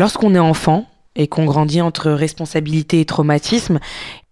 Lorsqu'on est enfant et qu'on grandit entre responsabilité et traumatisme,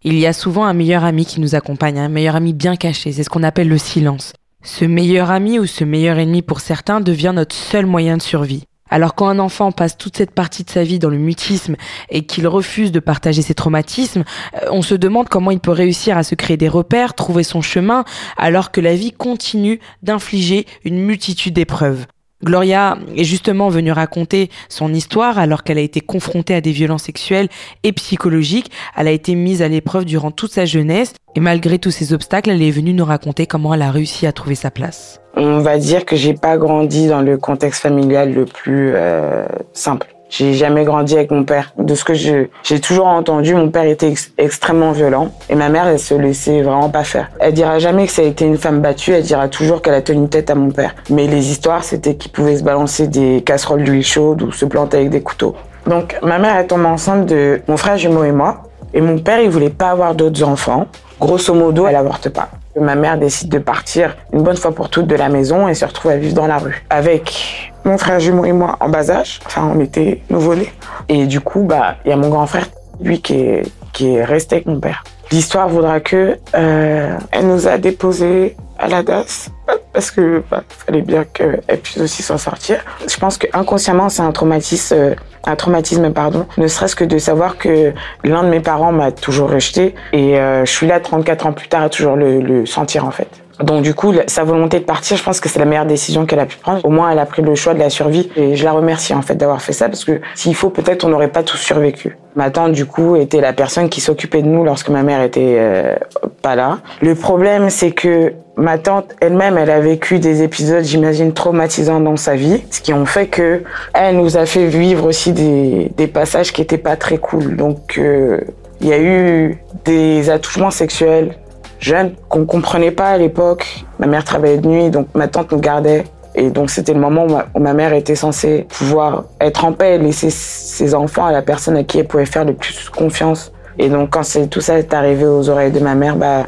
il y a souvent un meilleur ami qui nous accompagne, un meilleur ami bien caché, c'est ce qu'on appelle le silence. Ce meilleur ami ou ce meilleur ennemi pour certains devient notre seul moyen de survie. Alors quand un enfant passe toute cette partie de sa vie dans le mutisme et qu'il refuse de partager ses traumatismes, euh, on se demande comment il peut réussir à se créer des repères, trouver son chemin, alors que la vie continue d'infliger une multitude d'épreuves. Gloria est justement venue raconter son histoire alors qu'elle a été confrontée à des violences sexuelles et psychologiques. Elle a été mise à l'épreuve durant toute sa jeunesse et malgré tous ces obstacles, elle est venue nous raconter comment elle a réussi à trouver sa place. On va dire que j'ai pas grandi dans le contexte familial le plus euh, simple. J'ai jamais grandi avec mon père. De ce que j'ai toujours entendu, mon père était extrêmement violent et ma mère, elle se laissait vraiment pas faire. Elle dira jamais que ça a été une femme battue, elle dira toujours qu'elle a tenu tête à mon père. Mais les histoires, c'était qu'il pouvait se balancer des casseroles d'huile chaude ou se planter avec des couteaux. Donc ma mère, est tombée enceinte de mon frère jumeau et moi. Et mon père, il voulait pas avoir d'autres enfants. Grosso modo, elle avorte pas. Ma mère décide de partir une bonne fois pour toutes de la maison et se retrouve à vivre dans la rue. Avec mon frère jumeau et moi en bas âge. Enfin, on était nouveau-nés. Et du coup, bah, il y a mon grand frère, lui, qui est, qui est resté avec mon père. L'histoire voudra que euh, elle nous a déposés à la DAS parce que bah, fallait bien qu'elle puisse aussi s'en sortir. Je pense que inconsciemment c'est un traumatisme, euh, un traumatisme pardon, ne serait-ce que de savoir que l'un de mes parents m'a toujours rejeté et euh, je suis là 34 ans plus tard à toujours le, le sentir en fait. Donc du coup, sa volonté de partir, je pense que c'est la meilleure décision qu'elle a pu prendre. Au moins, elle a pris le choix de la survie et je la remercie en fait d'avoir fait ça parce que s'il faut, peut-être on n'aurait pas tous survécu. Ma tante, du coup, était la personne qui s'occupait de nous lorsque ma mère était euh, pas là. Le problème, c'est que ma tante elle-même, elle a vécu des épisodes, j'imagine, traumatisants dans sa vie, ce qui ont fait que elle nous a fait vivre aussi des, des passages qui étaient pas très cool. Donc, euh, il y a eu des attouchements sexuels jeune qu'on comprenait pas à l'époque. Ma mère travaillait de nuit, donc ma tante nous gardait. Et donc c'était le moment où ma, mère était censée pouvoir être en paix, laisser ses enfants à la personne à qui elle pouvait faire le plus confiance. Et donc quand tout ça est arrivé aux oreilles de ma mère, bah,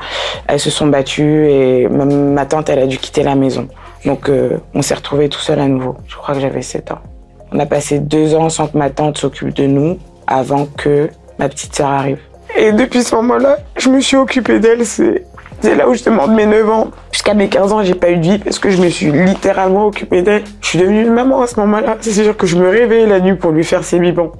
elles se sont battues et ma, tante elle a dû quitter la maison. Donc euh, on s'est retrouvés tout seul à nouveau. Je crois que j'avais 7 ans. On a passé deux ans sans que ma tante s'occupe de nous avant que ma petite sœur arrive. Et depuis ce moment-là, je me suis occupée d'elle. C'est là où je demande mes 9 ans. Jusqu'à mes 15 ans, j'ai pas eu de vie parce que je me suis littéralement occupée d'elle. Je suis devenue une maman à ce moment-là. C'est sûr que je me réveillais la nuit pour lui faire ses biberons.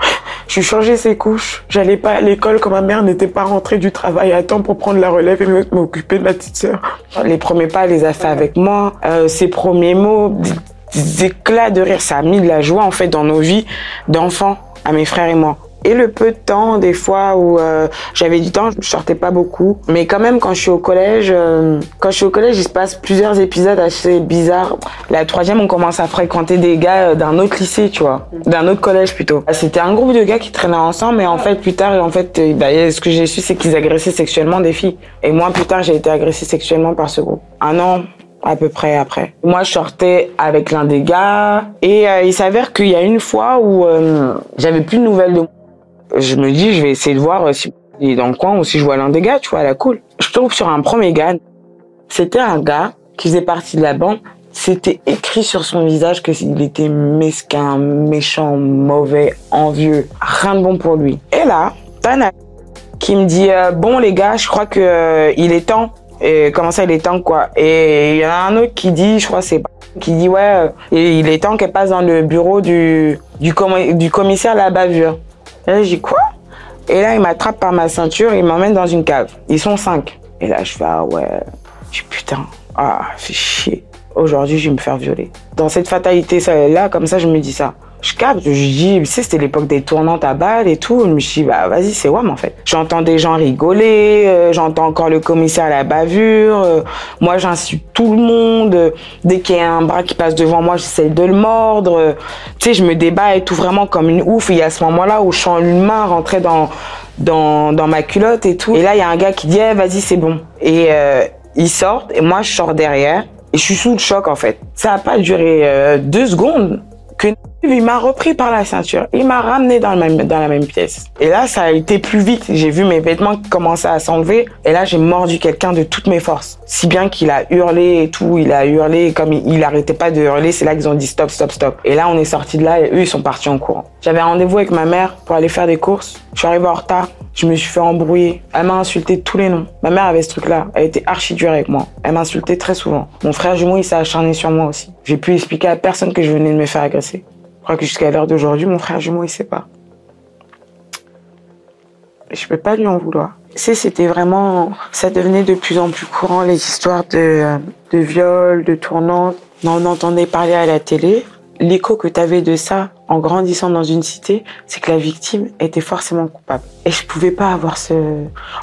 Je lui changeais ses couches. J'allais pas à l'école quand ma mère n'était pas rentrée du travail à temps pour prendre la relève et m'occuper de ma petite sœur. Les premiers pas, elle les a fait avec moi. Euh, ses premiers mots, des éclats de rire, ça a mis de la joie en fait dans nos vies d'enfants, à mes frères et moi. Et le peu de temps, des fois où euh, j'avais du temps, je sortais pas beaucoup. Mais quand même, quand je suis au collège, euh, quand je suis au collège, il se passe plusieurs épisodes assez bizarres. La troisième, on commence à fréquenter des gars euh, d'un autre lycée, tu vois, d'un autre collège plutôt. C'était un groupe de gars qui traînaient ensemble, mais en fait, plus tard, en fait, bah, ce que j'ai su, c'est qu'ils agressaient sexuellement des filles. Et moi, plus tard, j'ai été agressée sexuellement par ce groupe. Un an à peu près après. Moi, je sortais avec l'un des gars et il s'avère qu'il y a une fois où j'avais plus de nouvelles de moi je me dis, je vais essayer de voir si il est dans le coin ou si je vois l'un des gars, tu vois, la cool. Je tombe sur un premier gars. C'était un gars qui faisait partie de la bande. C'était écrit sur son visage que qu'il était mesquin, méchant, mauvais, envieux. Rien de bon pour lui. Et là, Tana qui me dit, euh, bon les gars, je crois que euh, il est temps. Et comment ça, il est temps quoi? Et il y en a un autre qui dit, je crois c'est qui dit ouais, euh, il est temps qu'elle passe dans le bureau du du, du commissaire à la bavure. Et là, dis quoi? Et là, il m'attrape par ma ceinture, il m'emmène dans une cave. Ils sont cinq. Et là, je fais ah ouais. Je dis putain, ah, fais chier. Aujourd'hui, je vais me faire violer. Dans cette fatalité, là, comme ça, je me dis ça je capte, je dis, tu sais, c'était l'époque des tournantes à balles et tout. Je me suis dit, bah vas-y, c'est WAM en fait. J'entends des gens rigoler, euh, j'entends encore le commissaire à la bavure. Euh, moi, j'insulte tout le monde. dès qu'il y a un bras qui passe devant moi, j'essaie de le mordre. tu sais, je me débat et tout vraiment comme une ouf. Et il y a ce moment-là où je sens une main rentrer dans, dans, dans ma culotte et tout. Et là, il y a un gars qui dit, eh, vas-y, c'est bon. Et euh, il sort et moi, je sors derrière. Et je suis sous le choc en fait. Ça a pas duré deux secondes Il m'a repris par la ceinture. Il m'a ramené dans, même, dans la même pièce. Et là, ça a été plus vite. J'ai vu mes vêtements commencer à s'enlever. Et là, j'ai mordu quelqu'un de toutes mes forces. Si bien qu'il a hurlé et tout. Il a hurlé. Comme il, il arrêtait pas de hurler, c'est là qu'ils ont dit stop, stop, stop. Et là, on est sorti de là et eux, ils sont partis en courant. J'avais rendez-vous avec ma mère pour aller faire des courses. Je suis arrivé en retard. Je me suis fait embrouiller. Elle m'a insulté tous les noms. Ma mère avait ce truc-là. Elle était archi dure avec moi. Elle m'insultait très souvent. Mon frère jumeau, il s'est acharné sur moi aussi. J'ai pu expliquer à personne que je venais de me faire agresser. Crois que jusqu'à l'heure d'aujourd'hui, mon frère jumeau, il sait pas. Je peux pas lui en vouloir. C'est, c'était vraiment, ça devenait de plus en plus courant les histoires de, de viol, de tournantes. On entendait parler à la télé. L'écho que tu avais de ça en grandissant dans une cité, c'est que la victime était forcément coupable. Et je pouvais pas avoir ce,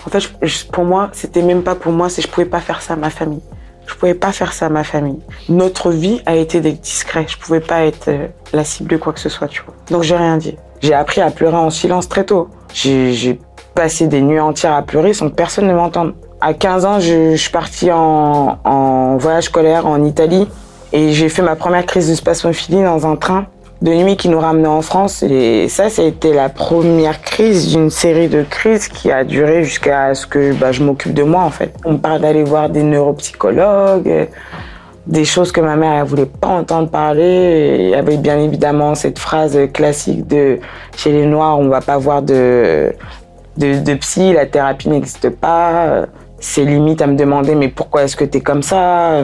en fait, pour moi, c'était même pas pour moi, c'est je pouvais pas faire ça à ma famille. Je pouvais pas faire ça à ma famille. Notre vie a été d'être discret. Je pouvais pas être euh, la cible de quoi que ce soit, tu vois. Donc j'ai rien dit. J'ai appris à pleurer en silence très tôt. J'ai passé des nuits entières à pleurer sans que personne ne m'entende. À 15 ans, je, suis partie en, en, voyage scolaire en Italie et j'ai fait ma première crise de spasmophilie dans un train de nuit qui nous ramenait en France. Et ça, été la première crise d'une série de crises qui a duré jusqu'à ce que bah, je m'occupe de moi, en fait. On parle d'aller voir des neuropsychologues, des choses que ma mère, elle voulait pas entendre parler. Y avait bien évidemment cette phrase classique de chez les Noirs, on va pas voir de, de, de psy, la thérapie n'existe pas. C'est limite à me demander, mais pourquoi est-ce que tu es comme ça?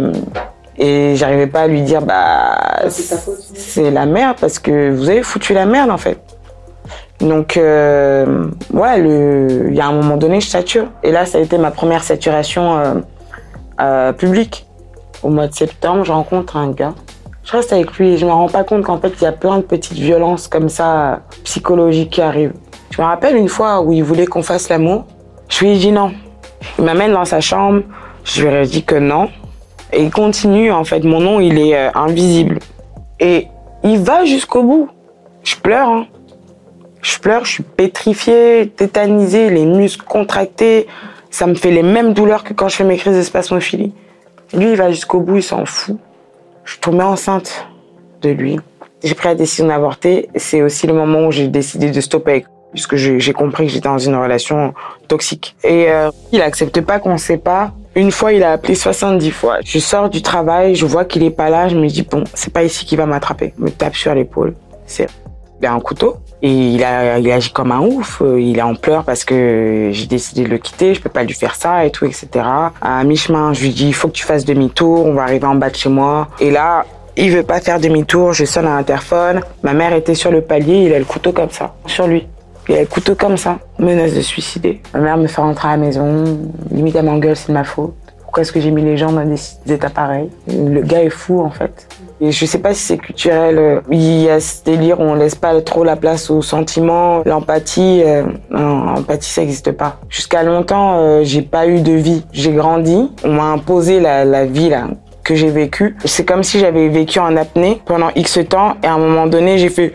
Et j'arrivais pas à lui dire, bah, c'est la merde parce que vous avez foutu la merde en fait. Donc, euh, ouais, il y a un moment donné, je sature. Et là, ça a été ma première saturation euh, euh, publique. Au mois de septembre, je rencontre un gars. Je reste avec lui et je me rends pas compte qu'en fait, il y a plein de petites violences comme ça, psychologiques qui arrivent. Je me rappelle une fois où il voulait qu'on fasse l'amour. Je lui ai dit non. Il m'amène dans sa chambre. Je lui ai dit que non. Et il continue, en fait, mon nom, il est euh, invisible. Et il va jusqu'au bout. Je pleure, hein. Je pleure, je suis pétrifiée, tétanisée, les muscles contractés. Ça me fait les mêmes douleurs que quand je fais mes crises de spasmophilie. Lui, il va jusqu'au bout, il s'en fout. Je suis enceinte de lui. J'ai pris la décision d'avorter. C'est aussi le moment où j'ai décidé de stopper puisque j'ai compris que j'étais dans une relation toxique. Et euh, il accepte pas qu'on sait pas. Une fois, il a appelé 70 fois. Je sors du travail, je vois qu'il est pas là, je me dis bon, c'est pas ici qu'il va m'attraper. Me tape sur l'épaule. C'est il a un couteau et il a il agit comme un ouf. Il est en pleurs parce que j'ai décidé de le quitter, je peux pas lui faire ça et tout, etc. À mi-chemin, je lui dis il faut que tu fasses demi-tour, on va arriver en bas de chez moi. Et là, il veut pas faire demi-tour, je sonne à l'interphone. Ma mère était sur le palier, il a le couteau comme ça, sur lui. Il a le couteau comme ça, menace de suicider. Ma mère me fait rentrer à la maison, limite elle m'engueule, c'est de ma faute. Pourquoi est-ce que j'ai mis les gens dans des états pareils? Le gars est fou en fait. Et je sais pas si c'est culturel. Il y a ce délire où on laisse pas trop la place aux sentiments, l'empathie. Euh, non, l'empathie ça n'existe pas. Jusqu'à longtemps, euh, j'ai pas eu de vie. J'ai grandi, on m'a imposé la, la vie là que j'ai vécue. C'est comme si j'avais vécu en apnée pendant X temps et à un moment donné, j'ai fait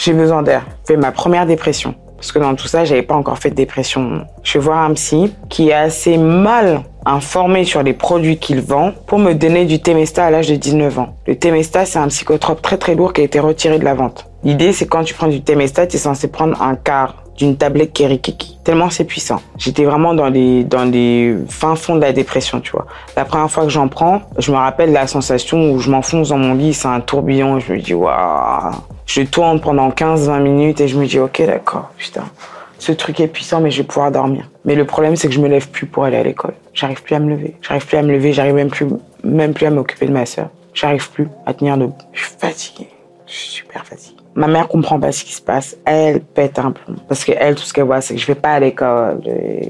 j'ai besoin d'air. Fait ma première dépression. Parce que dans tout ça, j'avais pas encore fait de dépression. Je vais voir un psy qui est assez mal informé sur les produits qu'il vend pour me donner du Temesta à l'âge de 19 ans. Le Temesta, c'est un psychotrope très très lourd qui a été retiré de la vente. L'idée, c'est quand tu prends du Temesta, tu es censé prendre un quart d'une tablette Kerikiki. Tellement c'est puissant. J'étais vraiment dans les, dans les fins fonds de la dépression, tu vois. La première fois que j'en prends, je me rappelle la sensation où je m'enfonce dans mon lit, c'est un tourbillon, je me dis, waouh. Je tourne pendant 15-20 minutes et je me dis, ok, d'accord, putain. Ce truc est puissant, mais je vais pouvoir dormir. Mais le problème, c'est que je me lève plus pour aller à l'école. J'arrive plus à me lever. J'arrive plus à me lever. J'arrive même plus, même plus à m'occuper de ma sœur. J'arrive plus à tenir debout. Je suis fatiguée. Je suis super fatiguée. Ma mère comprend pas ce qui se passe. Elle pète un plomb. Parce que elle, tout ce qu'elle voit, c'est que je vais pas à l'école.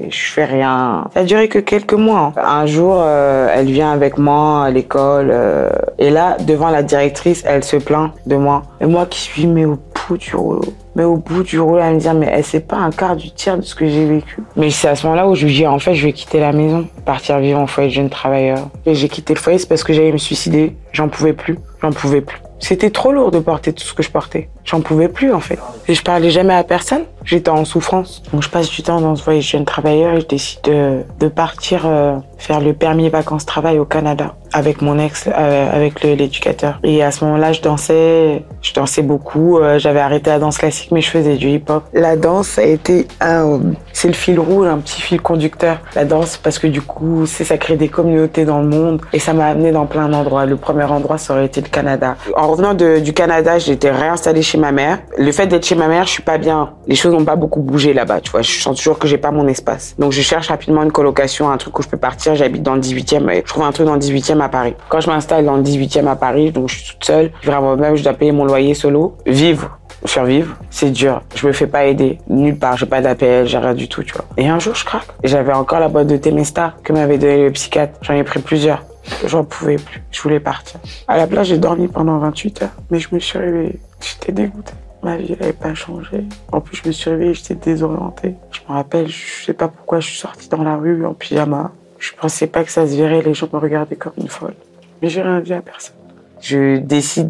Je fais rien. Ça a duré que quelques mois. Un jour, euh, elle vient avec moi à l'école. Euh, et là, devant la directrice, elle se plaint de moi. Et moi qui suis, mais au bout du rouleau. Mais au bout du rouleau, elle me dit, mais elle sait pas un quart du tiers de ce que j'ai vécu. Mais c'est à ce moment-là où je lui dis, en fait, je vais quitter la maison. Partir vivre en foyer de jeune travailleur. Et j'ai quitté le foyer, c'est parce que j'allais me suicider. J'en pouvais plus. J'en pouvais plus. C'était trop lourd de porter tout ce que je portais. J'en pouvais plus en fait. Et je parlais jamais à personne. J'étais en souffrance. Donc je passe du temps dans ce voyage jeune travailleur et je décide de, de partir euh, faire le permis vacances-travail au Canada. Avec mon ex, euh, avec l'éducateur. Et à ce moment-là, je dansais, je dansais beaucoup. Euh, j'avais arrêté la danse classique, mais je faisais du hip-hop. La danse a été un, c'est le fil rouge, un petit fil conducteur. La danse, parce que du coup, c'est ça crée des communautés dans le monde, et ça m'a amené dans plein d'endroits. Le premier endroit, ça aurait été le Canada. En revenant du Canada, j'étais réinstallée chez ma mère. Le fait d'être chez ma mère, je suis pas bien. Les choses n'ont pas beaucoup bougé là-bas, tu vois. Je sens toujours que j'ai pas mon espace. Donc je cherche rapidement une colocation, un truc où je peux partir. J'habite dans le 18e, et je trouve un truc dans le 18e à Paris. Quand je m'installe dans le 18e à Paris, donc je suis toute seule, vraiment même, je dois payer mon loyer solo. Vivre, survivre, c'est dur. Je me fais pas aider nulle part, j'ai pas d'appel, j'ai rien du tout, tu vois. Et un jour, je craque. J'avais encore la boîte de Temesta que m'avait donné le psychiatre. J'en ai pris plusieurs. J'en pouvais plus. Je voulais partir. À la place, j'ai dormi pendant 28 heures, mais je me suis réveillée. J'étais dégoûtée. Ma vie n'avait pas changé. En plus, je me suis réveillée, j'étais désorientée. Je me rappelle, je sais pas pourquoi je suis sortie dans la rue en pyjama. Je pensais pas que ça se verrait, les gens me regardaient comme une folle. Mais j'ai rien dit à personne je décide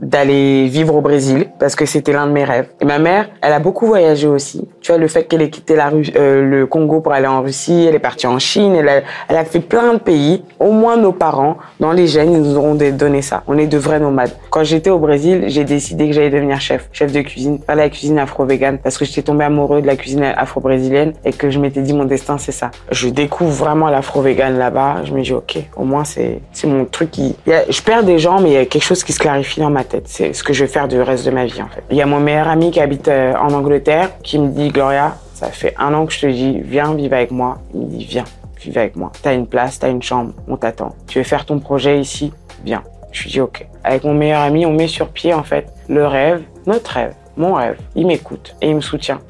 d'aller vivre au Brésil parce que c'était l'un de mes rêves. Et ma mère, elle a beaucoup voyagé aussi. Tu vois, le fait qu'elle ait quitté euh, le Congo pour aller en Russie, elle est partie en Chine, elle a, fait plein de pays. Au moins nos parents, dans les gènes, ils nous auront donné ça. On est de vrais nomades. Quand j'étais au Brésil, j'ai décidé que j'allais devenir chef, chef de cuisine, faire la cuisine afro-végane parce que j'étais tombée amoureux de la cuisine afro-brésilienne et que je m'étais dit mon destin c'est ça. Je découvre vraiment l'afro-végane là-bas. Je me dis ok, au moins c'est mon truc qui. Je perds des gens mais il y a quelque chose qui se clarifie dans ma tête. C'est ce que je vais faire du reste de ma vie, en fait. Il y a mon meilleur ami qui habite euh, en Angleterre qui me dit, Gloria, ça fait un an que je te dis, viens vivre avec moi. Il me dit, viens, vive avec moi. T'as une place, t'as une chambre, on t'attend. Tu veux faire ton projet ici? Viens. Je lui dis, ok. Avec mon meilleur ami, on met sur pied, en fait, le rêve, notre rêve, mon rêve. Il m'écoute et il me soutient.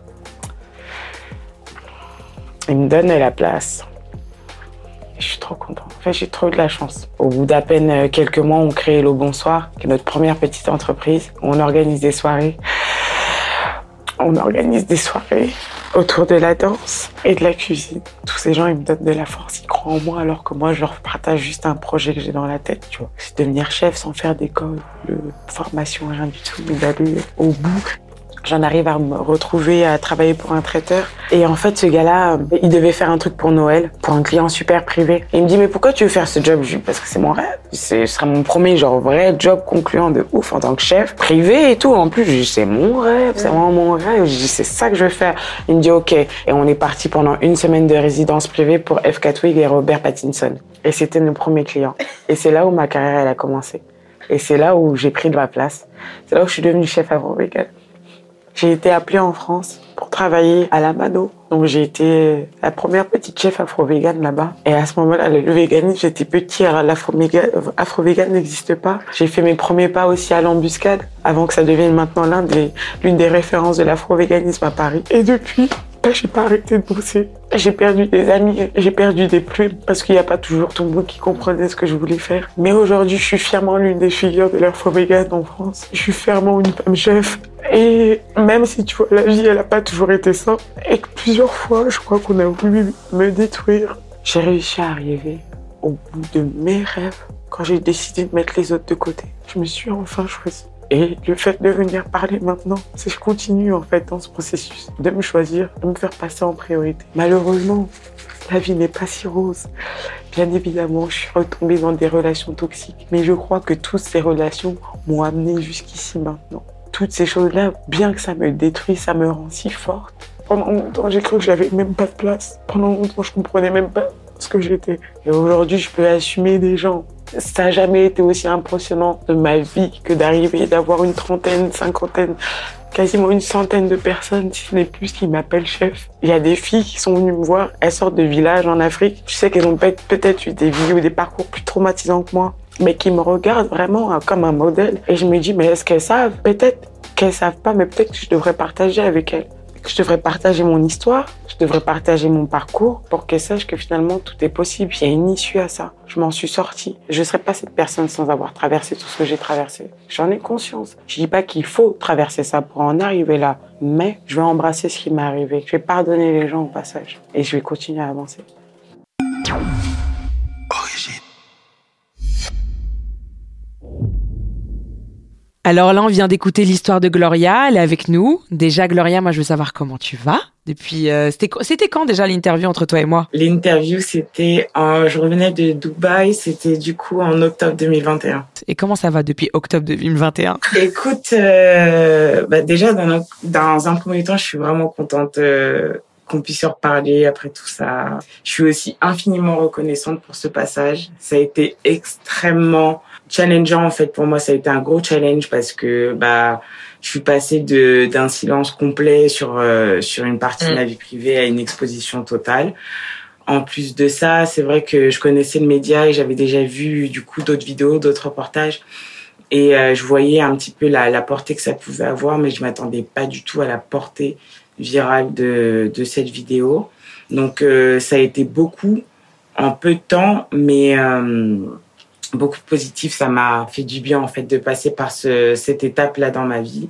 Il me donne la place. Je suis trop content. En j'ai trop eu de la chance. Au bout d'à peine euh, quelques mois, on crée Le Bonsoir, qui est notre première petite entreprise. On organise des soirées. On organise des soirées autour de la danse et de la cuisine. Tous ces gens, ils me donnent de la force, ils croient en moi, alors que moi, je leur partage juste un projet que j'ai dans la tête, tu vois. C'est devenir chef sans faire d'école, de formation, rien du tout, mais d'aller au bout J'en arrive à me retrouver à travailler pour un traiteur. Et en fait, ce gars-là, il devait faire un truc pour Noël, pour un client super privé. Il me dit, mais pourquoi tu veux faire ce job? Je dis, parce que c'est mon rêve. Ce sera mon premier, genre, vrai job concluant de ouf en tant que chef, privé et tout. En plus, je dis, c'est mon rêve, c'est vraiment mon rêve. Je dis, c'est ça que je veux faire. Il me dit, OK. Et on est parti pendant une semaine de résidence privée pour F. Catwig et Robert Pattinson. Et c'était nos premiers clients. Et c'est là où ma carrière, elle a commencé. Et c'est là où j'ai pris de ma place. C'est là où je suis devenue chef afro-vegan. J'ai été appelée en France pour travailler à la Mano. Donc j'ai été la première petite chef afro-végane là-bas. Et à ce moment-là, le véganisme, j'étais petit, alors l'afro-végane n'existe pas. J'ai fait mes premiers pas aussi à l'embuscade, avant que ça devienne maintenant l'une des, des références de l'afro-véganisme à Paris. Et depuis, j'ai pas arrêté de bosser. J'ai perdu des amis, j'ai perdu des plumes parce qu'il n'y a pas toujours tout le monde qui comprenait ce que je voulais faire. Mais aujourd'hui, je suis fièrement l'une des figures de l'afro-végane en France. Je suis fièrement une femme chef. Et même si tu vois, la vie, elle n'a pas toujours été simple, et que plusieurs fois, je crois qu'on a voulu me détruire, j'ai réussi à arriver au bout de mes rêves quand j'ai décidé de mettre les autres de côté. Je me suis enfin choisie. Et le fait de venir parler maintenant, c'est que je continue en fait dans ce processus de me choisir, de me faire passer en priorité. Malheureusement, la vie n'est pas si rose. Bien évidemment, je suis retombée dans des relations toxiques, mais je crois que toutes ces relations m'ont amené jusqu'ici maintenant. Toutes ces choses-là, bien que ça me détruise, ça me rend si forte. Pendant longtemps, j'ai cru que j'avais même pas de place. Pendant longtemps, je comprenais même pas ce que j'étais. Et aujourd'hui, je peux assumer des gens ça n'a jamais été aussi impressionnant de ma vie que d'arriver, d'avoir une trentaine, cinquantaine, quasiment une centaine de personnes, si ce n'est plus, qui m'appellent chef. Il y a des filles qui sont venues me voir, elles sortent de villages en Afrique. Tu sais qu'elles ont peut-être eu des vies ou des parcours plus traumatisants que moi, mais qui me regardent vraiment comme un modèle. Et je me dis, mais est-ce qu'elles savent? Peut-être qu'elles savent pas, mais peut-être que je devrais partager avec elles je devrais partager mon histoire, je devrais partager mon parcours pour qu'elle sache que finalement tout est possible. Il y a une issue à ça. Je m'en suis sortie. Je ne serais pas cette personne sans avoir traversé tout ce que j'ai traversé. J'en ai conscience. Je dis pas qu'il faut traverser ça pour en arriver là, mais je vais embrasser ce qui m'est arrivé. Je vais pardonner les gens au passage et je vais continuer à avancer. Alors là, on vient d'écouter l'histoire de Gloria. Elle est avec nous. Déjà, Gloria, moi, je veux savoir comment tu vas. Depuis, euh, c'était quand déjà l'interview entre toi et moi? L'interview, c'était, je revenais de Dubaï, c'était du coup en octobre 2021. Et comment ça va depuis octobre 2021 Écoute, euh, bah déjà dans, dans, un premier temps, je suis vraiment contente. Euh, qu'on puisse en reparler après tout ça. Je suis aussi infiniment reconnaissante pour ce passage. Ça a été extrêmement challengeant en fait pour moi. Ça a été un gros challenge parce que bah je suis passée de d'un silence complet sur euh, sur une partie de ma mm. vie privée à une exposition totale. En plus de ça, c'est vrai que je connaissais le média et j'avais déjà vu du coup d'autres vidéos, d'autres reportages. Et euh, je voyais un petit peu la, la portée que ça pouvait avoir, mais je m'attendais pas du tout à la portée virale de, de cette vidéo. Donc euh, ça a été beaucoup en peu de temps, mais euh, beaucoup positif. Ça m'a fait du bien en fait de passer par ce, cette étape là dans ma vie.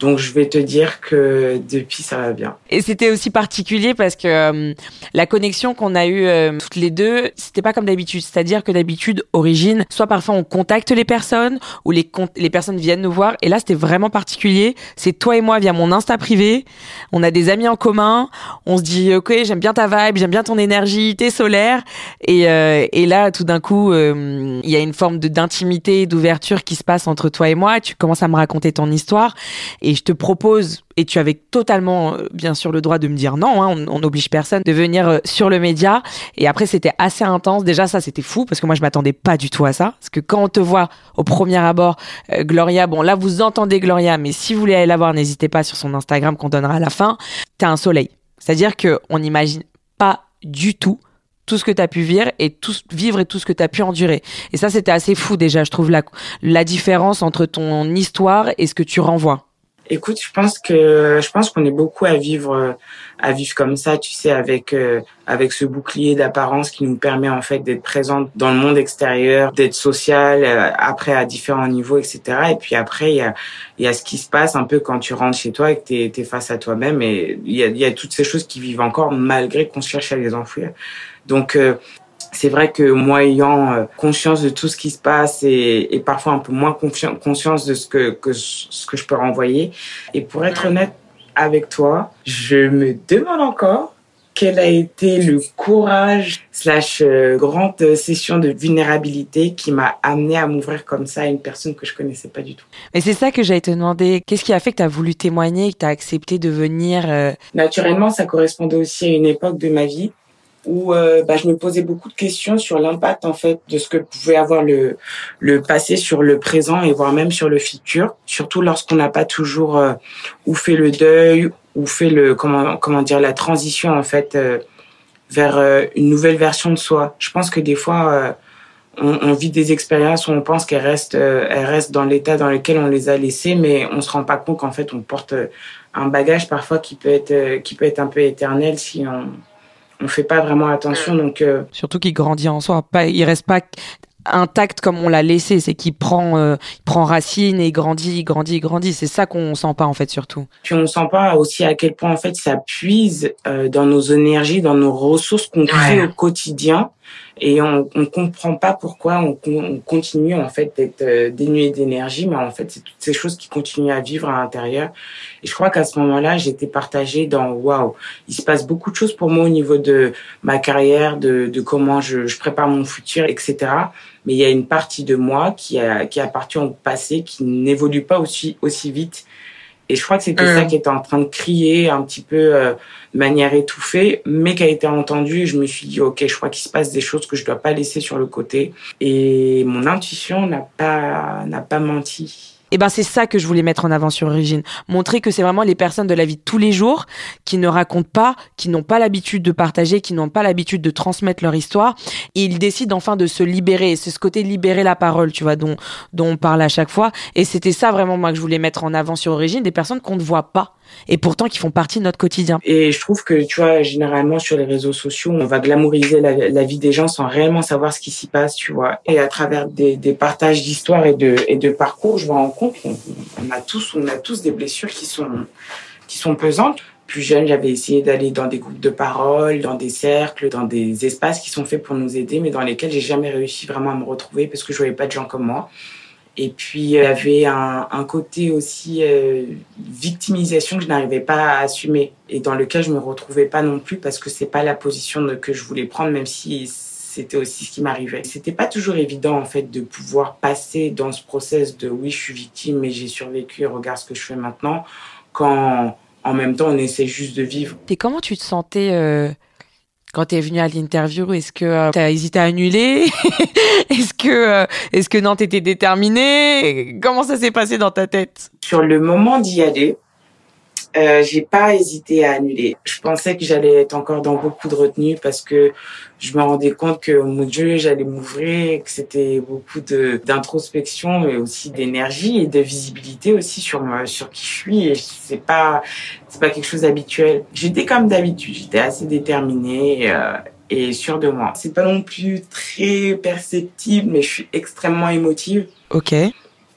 Donc je vais te dire que depuis ça va bien. Et c'était aussi particulier parce que euh, la connexion qu'on a eue euh, toutes les deux, c'était pas comme d'habitude. C'est-à-dire que d'habitude, origine, soit parfois on contacte les personnes ou les les personnes viennent nous voir. Et là c'était vraiment particulier. C'est toi et moi via mon Insta privé. On a des amis en commun. On se dit ok j'aime bien ta vibe, j'aime bien ton énergie, t'es solaire. Et, euh, et là tout d'un coup il y a une forme d'intimité, d'ouverture qui se passe entre toi et moi. Tu commences à me raconter ton histoire. Et je te propose, et tu avais totalement euh, bien sûr le droit de me dire non, hein, on n'oblige personne de venir euh, sur le média. Et après, c'était assez intense. Déjà, ça, c'était fou parce que moi, je m'attendais pas du tout à ça. Parce que quand on te voit au premier abord, euh, Gloria, bon, là, vous entendez Gloria, mais si vous voulez aller la voir, n'hésitez pas sur son Instagram qu'on donnera à la fin. T'as un soleil. C'est-à-dire qu'on n'imagine pas du tout tout ce que tu as pu vivre et tout, vivre et tout ce que tu as pu endurer. Et ça, c'était assez fou déjà, je trouve, la, la différence entre ton histoire et ce que tu renvoies. Écoute, je pense que je pense qu'on est beaucoup à vivre à vivre comme ça, tu sais, avec euh, avec ce bouclier d'apparence qui nous permet en fait d'être présente dans le monde extérieur, d'être social, euh, après à différents niveaux, etc. Et puis après il y a il y a ce qui se passe un peu quand tu rentres chez toi et que t'es es face à toi-même et il y a il y a toutes ces choses qui vivent encore malgré qu'on cherche à les enfouir. Donc euh, c'est vrai que moi ayant euh, conscience de tout ce qui se passe et, et parfois un peu moins conscience de ce que, que ce que je peux renvoyer et pour être honnête avec toi je me demande encore quel a été le courage slash euh, grande session de vulnérabilité qui m'a amené à m'ouvrir comme ça à une personne que je connaissais pas du tout. Mais c'est ça que j'allais te demander. Qu'est-ce qui a fait que tu as voulu témoigner, que tu as accepté de venir euh Naturellement, ça correspondait aussi à une époque de ma vie où euh, bah, je me posais beaucoup de questions sur l'impact en fait de ce que pouvait avoir le le passé sur le présent et voire même sur le futur. Surtout lorsqu'on n'a pas toujours euh, ou fait le deuil ou fait le comment comment dire la transition en fait euh, vers euh, une nouvelle version de soi. Je pense que des fois on, on, vit des expériences où on pense qu'elles restent elles restent dans l'état dans lequel on les a laissées mais on se rend pas compte qu'en fait on porte un bagage parfois qui peut être qui peut être un peu éternel si on on fait pas vraiment attention. Donc euh, surtout qu'il grandit en soi, pas, il reste pas intact comme on l'a laissé, c'est qu'il prend, euh, prend racine et grandit, grandit, grandit. C'est ça qu'on sent pas en fait surtout. Puis on sent pas aussi à quel point en fait ça puise euh, dans nos énergies, dans nos ressources qu'on crée au quotidien et on on comprend pas pourquoi on, on continue en fait d'être euh, dénué d'énergie mais en fait c'est toutes ces choses qui continuent à vivre à l'intérieur. Et je crois qu'à ce moment-là j'étais partagée dans waouh il se passe beaucoup de choses pour moi au niveau de ma carrière de, de comment je, je prépare mon futur etc mais il y a une partie de moi qui a, qui appartient au passé qui n'évolue pas aussi aussi vite et je crois que c'était ça mmh. qui était en train de crier un petit peu euh, de manière étouffée, mais qui a été entendu. Je me suis dit, OK, je crois qu'il se passe des choses que je dois pas laisser sur le côté. Et mon intuition n'a pas, n'a pas menti. Et eh ben c'est ça que je voulais mettre en avant sur Origine, montrer que c'est vraiment les personnes de la vie de tous les jours qui ne racontent pas, qui n'ont pas l'habitude de partager, qui n'ont pas l'habitude de transmettre leur histoire, et ils décident enfin de se libérer. C'est ce côté libérer la parole, tu vois, dont dont on parle à chaque fois. Et c'était ça vraiment moi que je voulais mettre en avant sur Origine, des personnes qu'on ne voit pas et pourtant qui font partie de notre quotidien. Et je trouve que, tu vois, généralement sur les réseaux sociaux, on va glamouriser la, vie des gens sans réellement savoir ce qui s'y passe, tu vois. Et à travers des, partages d'histoires et de, parcours, je me rends compte qu'on on a tous, a tous des blessures qui sont, qui sont pesantes. Plus jeune, j'avais essayé d'aller dans des groupes de parole, dans des cercles, dans des espaces qui sont faits pour nous aider, mais dans lesquels j'ai jamais réussi vraiment à me retrouver parce que je voyais pas de gens comme moi. Et puis, il y avait un, un côté aussi euh, victimisation que je n'arrivais pas à assumer et dans lequel je me retrouvais pas non plus parce que c'est pas la position que je voulais prendre, même si c'était aussi ce qui m'arrivait. C'était pas toujours évident en fait de pouvoir passer dans ce process de oui, je suis victime, mais j'ai survécu, regarde ce que je fais maintenant, quand en même temps on essaie juste de vivre. Et comment tu te sentais euh, quand tu es venu à l'interview Est-ce que euh, tu as hésité à annuler Est-ce que euh, est-ce que non, t'étais déterminé Comment ça s'est passé dans ta tête? Sur le moment d'y aller, euh, j'ai pas hésité à annuler. Je pensais que j'allais être encore dans beaucoup de retenue parce que je me rendais compte que mon Dieu, j'allais m'ouvrir, que c'était beaucoup de d'introspection, mais aussi d'énergie et de visibilité aussi sur moi, sur qui je suis. Et c'est pas c'est pas quelque chose d'habituel. J'étais comme d'habitude, j'étais assez déterminée. Euh, et sûre de moi. C'est pas non plus très perceptible, mais je suis extrêmement émotive. Ok.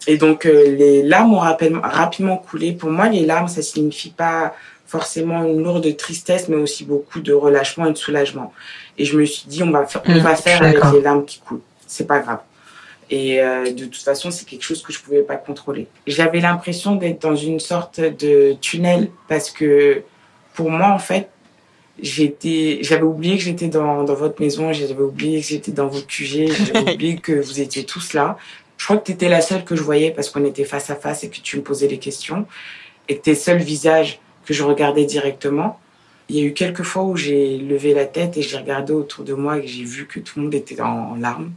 Et donc, euh, les larmes ont rapidement coulé. Pour moi, les larmes, ça signifie pas forcément une lourde tristesse, mais aussi beaucoup de relâchement et de soulagement. Et je me suis dit, on va, faire, on mmh, va faire avec les larmes qui coulent. C'est pas grave. Et euh, de toute façon, c'est quelque chose que je pouvais pas contrôler. J'avais l'impression d'être dans une sorte de tunnel parce que pour moi, en fait, j'étais, j'avais oublié que j'étais dans, dans votre maison, j'avais oublié que j'étais dans votre QG, j'avais oublié que vous étiez tous là. Je crois que tu étais la seule que je voyais parce qu'on était face à face et que tu me posais des questions et que tes seuls visages que je regardais directement. Il y a eu quelques fois où j'ai levé la tête et j'ai regardé autour de moi et j'ai vu que tout le monde était en larmes.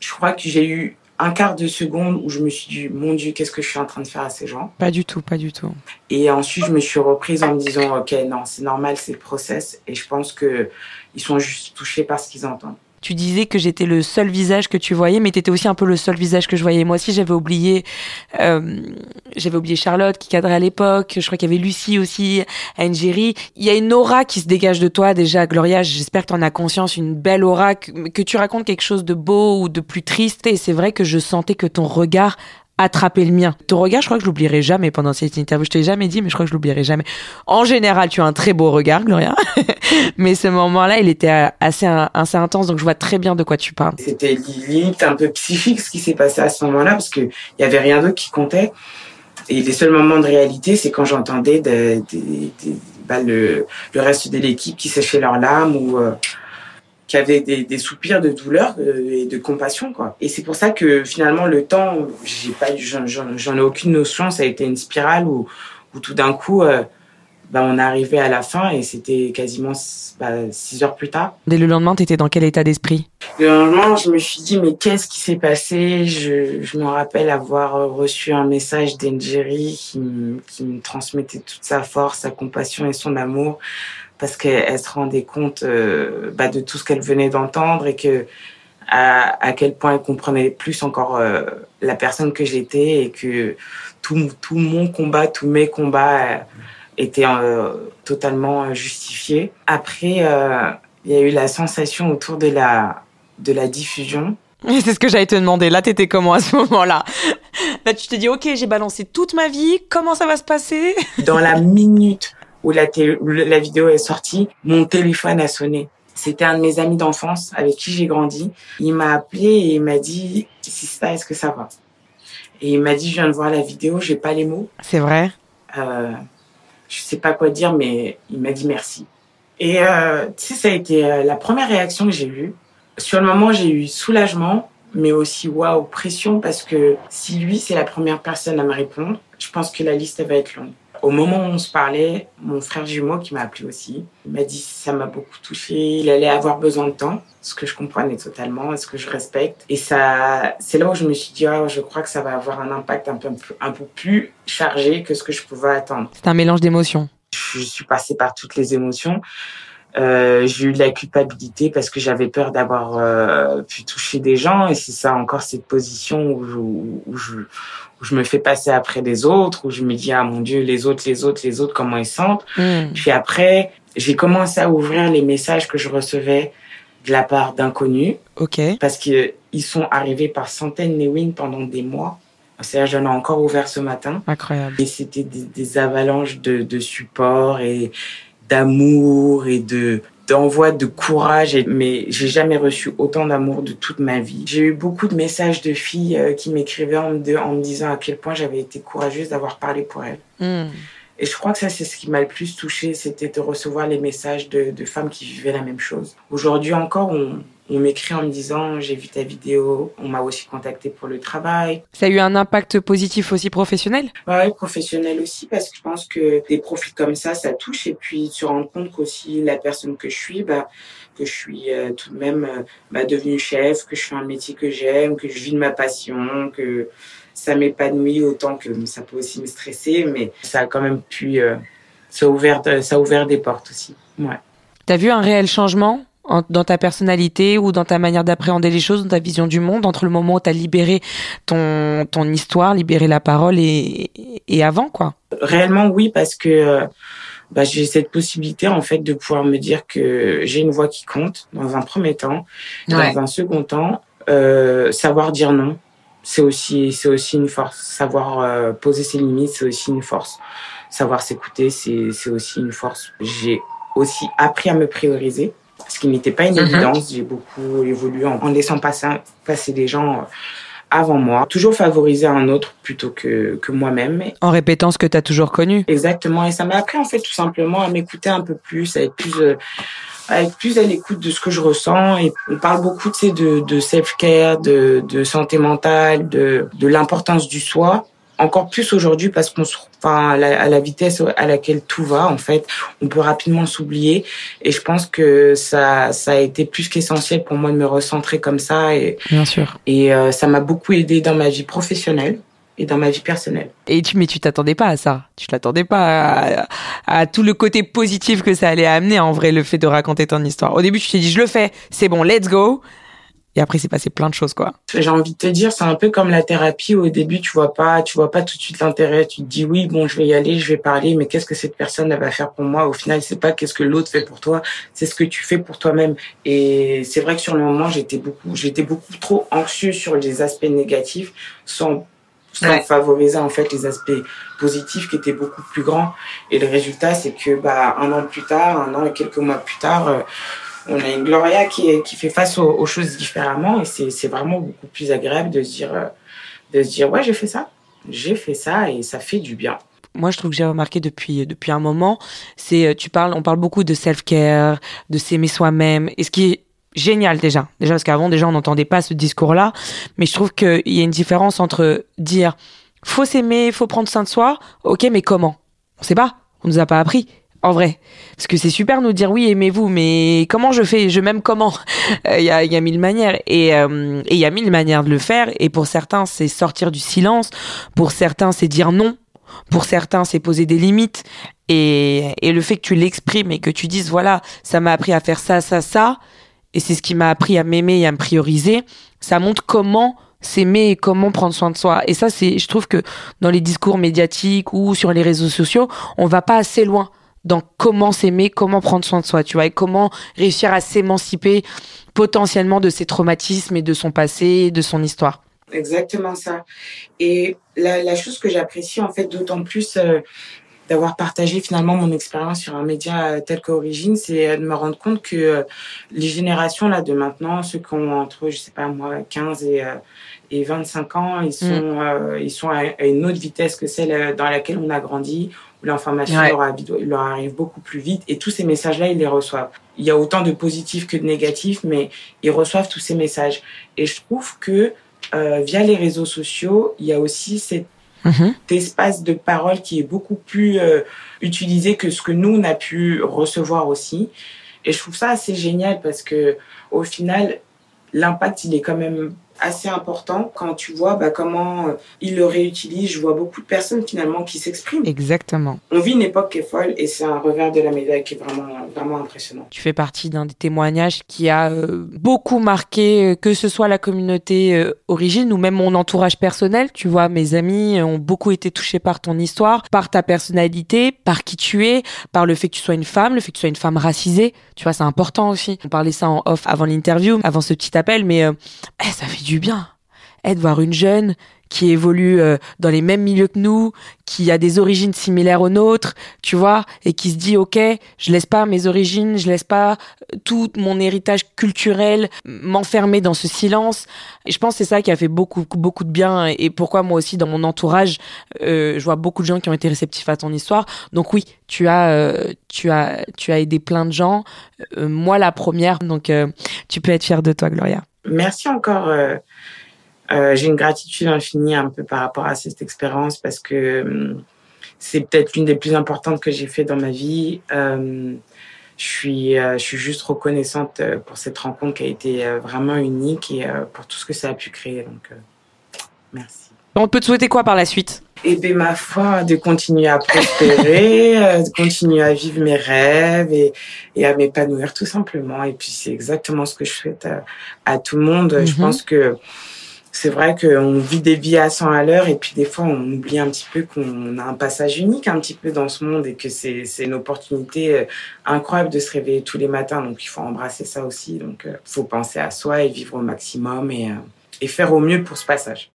Je crois que j'ai eu un quart de seconde où je me suis dit, mon Dieu, qu'est-ce que je suis en train de faire à ces gens? Pas du tout, pas du tout. Et ensuite, je me suis reprise en me disant, ok, non, c'est normal, c'est le process. Et je pense que ils sont juste touchés par ce qu'ils entendent tu disais que j'étais le seul visage que tu voyais, mais tu étais aussi un peu le seul visage que je voyais. Moi aussi, j'avais oublié, euh, j'avais oublié Charlotte qui cadrait à l'époque. Je crois qu'il y avait Lucie aussi, Angérie. Il y a une aura qui se dégage de toi déjà, Gloria. J'espère que tu en as conscience, une belle aura, que tu racontes quelque chose de beau ou de plus triste. Et c'est vrai que je sentais que ton regard attraper le mien. Ton regard, je crois que je l'oublierai jamais pendant cette interview. Je t'ai jamais dit, mais je crois que je l'oublierai jamais. En général, tu as un très beau regard, Gloria. mais ce moment-là, il était assez, intense, donc je vois très bien de quoi tu parles. C'était limite un peu psychique ce qui s'est passé à ce moment-là, parce qu'il y avait rien d'autre qui comptait. Et les seuls moments de réalité, c'est quand j'entendais bah, le, le reste de l'équipe qui séchait leurs larmes ou euh, qui avait des, des soupirs de douleur euh, et de compassion quoi. Et c'est pour ça que finalement le temps, j'ai pas, j'en ai aucune notion. Ça a été une spirale où, où tout d'un coup, euh, bah, on est arrivé à la fin et c'était quasiment bah, six heures plus tard. Dès le lendemain, t'étais dans quel état d'esprit? Le lendemain, je me suis dit mais qu'est-ce qui s'est passé? Je, je me rappelle avoir reçu un message d'Engeri qui, qui me transmettait toute sa force, sa compassion et son amour parce qu'elle se rendait compte euh, bah, de tout ce qu'elle venait d'entendre et que à, à, quel point elle comprenait plus encore euh, la personne que j'étais et que tout, tout mon combat, tous mes combats euh, étaient totalement justifiés. Après, il y a eu la sensation autour de la de la diffusion. C'est ce que j'allais te demander. Là, t'étais comment à ce moment-là? Là, tu te dis, ok, j'ai balancé toute ma vie. Comment ça va se passer? Dans la minute où la, la vidéo est sortie, mon téléphone a sonné. C'était un de mes amis d'enfance avec qui j'ai grandi. Il m'a appelé et il m'a dit ça, est-ce que ça va? Et il m'a dit je viens de voir la vidéo, j'ai pas les mots. C'est vrai? Euh, je sais pas quoi dire, mais il m'a dit merci. Et euh, tu sais, ça a été euh, la première réaction que j'ai eue. Sur le moment, j'ai eu soulagement, mais aussi waouh, pression parce que si lui c'est la première personne à me répondre, je pense que la liste va être longue. Au moment où on se parlait, mon frère jumeau qui m'a appelé aussi, il m'a dit ça m'a beaucoup touché, il allait avoir besoin de temps, ce que je comprenais totalement, ce que je respecte. Et ça, c'est là où je me suis dit, oh, je crois que ça va avoir un impact un peu, un peu plus chargé que ce que je pouvais attendre. C'est un mélange d'émotions. Je suis passée par toutes les émotions. Euh, j'ai eu de la culpabilité parce que j'avais peur d'avoir euh, pu toucher des gens et c'est ça encore cette position où je, où je, où je me fais passer après des autres où je me dis ah mon dieu les autres les autres les autres comment ils sentent mm. puis après j'ai commencé à ouvrir les messages que je recevais de la part d'inconnus ok parce que ils sont arrivés par centaines Newin pendant des mois c'est-à-dire, j'en ai encore ouvert ce matin. Incroyable. Et c'était des, des, avalanches de, de support et d'amour et de d'envoi de courage, et, mais j'ai jamais reçu autant d'amour de toute ma vie. J'ai eu beaucoup de messages de filles euh, qui m'écrivaient en, me disant à quel point j'avais été courageuse d'avoir parlé pour elles. Hmm. Et je crois que ça, c'est ce qui m'a le plus touchée, c'était de recevoir les messages de, de, femmes qui vivaient la même chose. Aujourd'hui encore, on, on m'écrit en me disant j'ai vu ta vidéo, on m'a aussi contacté pour le travail. Ça a eu un impact positif aussi professionnel? Oui, professionnel aussi parce que je pense que des profils comme ça, ça touche et puis tu te rends compte qu'aussi la personne que je suis, bah, que je suis euh, tout de même euh, bah, devenue chef, que je fais un métier que j'aime, que je vis de ma passion, que ça m'épanouit autant que ça peut aussi me stresser, mais ça a quand même pu, euh, ça a ouvert, ça a ouvert des portes aussi. Ouais. T'as vu un réel changement? Dans ta personnalité ou dans ta manière d'appréhender les choses, dans ta vision du monde, entre le moment où tu as libéré ton, ton histoire, libéré la parole et, et avant, quoi? Réellement, oui, parce que bah, j'ai cette possibilité, en fait, de pouvoir me dire que j'ai une voix qui compte, dans un premier temps. Dans un second temps, euh, savoir dire non, c'est aussi, c'est aussi une force. Savoir euh, poser ses limites, c'est aussi une force. Savoir s'écouter, c'est, c'est aussi une force. J'ai aussi appris à me prioriser ce qui n'était pas une mhm. évidence. J'ai beaucoup évolué en, laissant passer, passer des gens euh, avant moi. Toujours favoriser un autre plutôt que, que moi-même. En répétant ce que tu as toujours connu. Exactement. Et ça m'a appris en fait tout simplement à m'écouter un peu plus, à être plus... Euh, à être plus à l'écoute de ce que je ressens et on parle beaucoup tu sais, de, de self-care, de, de santé mentale, de, de l'importance du soi encore plus aujourd'hui parce qu'on se enfin à la, à la, vitesse à laquelle tout va en fait on peut rapidement s'oublier et je pense que ça ça a été plus qu'essentiel pour moi de me recentrer comme ça et bien sûr et euh, ça m'a beaucoup aidé dans ma vie professionnelle et dans ma vie personnelle. Et tu, mais tu t'attendais pas à ça. Tu t'attendais pas à, à, tout le côté positif que ça allait amener en vrai, le fait de raconter ton histoire. Au début, tu t'es dit, je le fais, c'est bon, let's go. Et après, c'est passé plein de choses, quoi. J'ai envie de te dire, c'est un peu comme la thérapie. Au début, tu vois pas, tu vois pas tout de suite l'intérêt. Tu te dis, oui, bon, je vais y aller, je vais parler, mais qu'est-ce que cette personne elle va faire pour moi? Au final, c'est pas qu'est-ce que l'autre fait pour toi, c'est ce que tu fais pour toi-même. Et c'est vrai que sur le moment, j'étais beaucoup, j'étais beaucoup trop anxieux sur les aspects négatifs, sans, sans favoriser, en fait, les aspects positifs qui étaient beaucoup plus grands. Et le résultat, c'est que, bah, un an plus tard, un an et quelques mois plus tard, euh, on a une Gloria qui, qui fait face aux, choses différemment et c'est vraiment beaucoup plus agréable de se dire, euh, de se dire ouais, j'ai fait ça, j'ai fait ça et ça fait du bien. Moi, je trouve que j'ai remarqué depuis depuis un moment, c'est euh, tu parles, on parle beaucoup de self care, de s'aimer soi-même, et ce qui est génial déjà, déjà parce qu'avant déjà on n'entendait pas ce discours-là, mais je trouve qu'il y a une différence entre dire faut s'aimer, faut prendre soin de soi, ok, mais comment? On sait pas, on nous a pas appris en vrai. Parce que c'est super nous dire oui, aimez-vous, mais comment je fais? Je m'aime comment? Il y, a, mille manières. Euh, et il y a mille manières de le faire. Et pour certains, c'est sortir du silence. Pour certains, c'est dire non. Pour certains, c'est poser des limites. Et, et le fait que tu l'exprimes et que tu dises, voilà, ça m'a appris à faire ça, ça, ça. Et c'est ce qui m'a appris à m'aimer et à me prioriser. Ça montre comment s'aimer et comment prendre soin de soi. Et ça, c'est, je trouve que dans les discours médiatiques ou sur les réseaux sociaux, on va pas assez loin dans comment s'aimer, comment prendre soin de soi, tu vois, et comment réussir à s'émanciper potentiellement de ses traumatismes et de son passé, de son histoire. Exactement ça. Et la, la chose que j'apprécie en fait d'autant plus euh, d'avoir partagé finalement mon expérience sur un média euh, tel qu'Origine, c'est euh, de me rendre compte que les générations là de maintenant, ceux qui ont entre je sais pas moi 15 et et 25 ans, ils mm. sont ils sont à une autre vitesse que celle dans laquelle on a grandi l'information leur, arrive beaucoup plus vite et tous ces messages-là, ils les reçoivent. Il y a autant de positifs que de négatifs, mais ils reçoivent tous ces messages. Et je trouve que euh, via les réseaux sociaux, il y a aussi cet mm-hmm. espace de parole qui est beaucoup plus euh, utilisé que ce que nous, on a pu recevoir aussi. Et je trouve ça assez génial parce que au final, l'impact, il est quand même assez important quand tu vois bah, comment euh, il le réutilise. Je vois beaucoup de personnes finalement qui s'expriment. Exactement. On vit une époque qui est folle et c'est un revers de la médaille qui est vraiment, vraiment impressionnant. Tu fais partie d'un des témoignages qui a euh, beaucoup marqué, euh, que ce soit la communauté origine ou même mon entourage personnel. Tu vois, mes amis ont beaucoup été touchés par ton histoire, par ta personnalité, par qui tu es, par le fait que tu sois une femme, le fait que tu sois une femme racisée. Tu vois, c'est important aussi. On parlait ça en off avant l'interview, avant ce petit appel, mais eh, ça fait du bien. être voir une jeune qui évolue euh, dans les mêmes milieux que nous, qui a des origines similaires aux nôtres, tu vois, et qui se dit ok, je laisse pas mes origines, je laisse pas euh, tout mon héritage culturel m'enfermer dans ce silence. Et je pense que c'est ça qui a fait beaucoup beaucoup de bien et pourquoi moi aussi dans mon entourage, euh, je vois beaucoup de gens qui ont été réceptifs à ton histoire. Donc oui, tu as tu as tu as aidé plein de gens, moi la première. Donc tu peux être fière de toi, Gloria. Merci encore. Euh, j'ai une gratitude infinie un peu par rapport à cette expérience parce que hum, c'est peut-être l'une des plus importantes que j'ai fait dans ma vie. Euh, je suis, euh, je suis juste reconnaissante euh, pour cette rencontre qui a été euh, vraiment unique et pour tout ce que ça a pu créer. Donc, merci. On peut te souhaiter quoi par la suite? Eh bien, ma foi, de continuer à prospérer, de continuer à vivre mes rêves et, et à m'épanouir tout simplement. Et puis, c'est exactement ce que je souhaite à, à tout le monde. Je mhm. pense que c'est vrai qu'on vit des vies à 100 à l'heure et puis des fois on oublie un petit peu qu'on a un passage unique un petit peu dans ce monde et que c'est c'est une opportunité euh, incroyable de se réveiller tous les matins donc il faut embrasser ça aussi donc il euh, faut penser à soi et vivre au maximum et euh, et faire au mieux pour ce passage.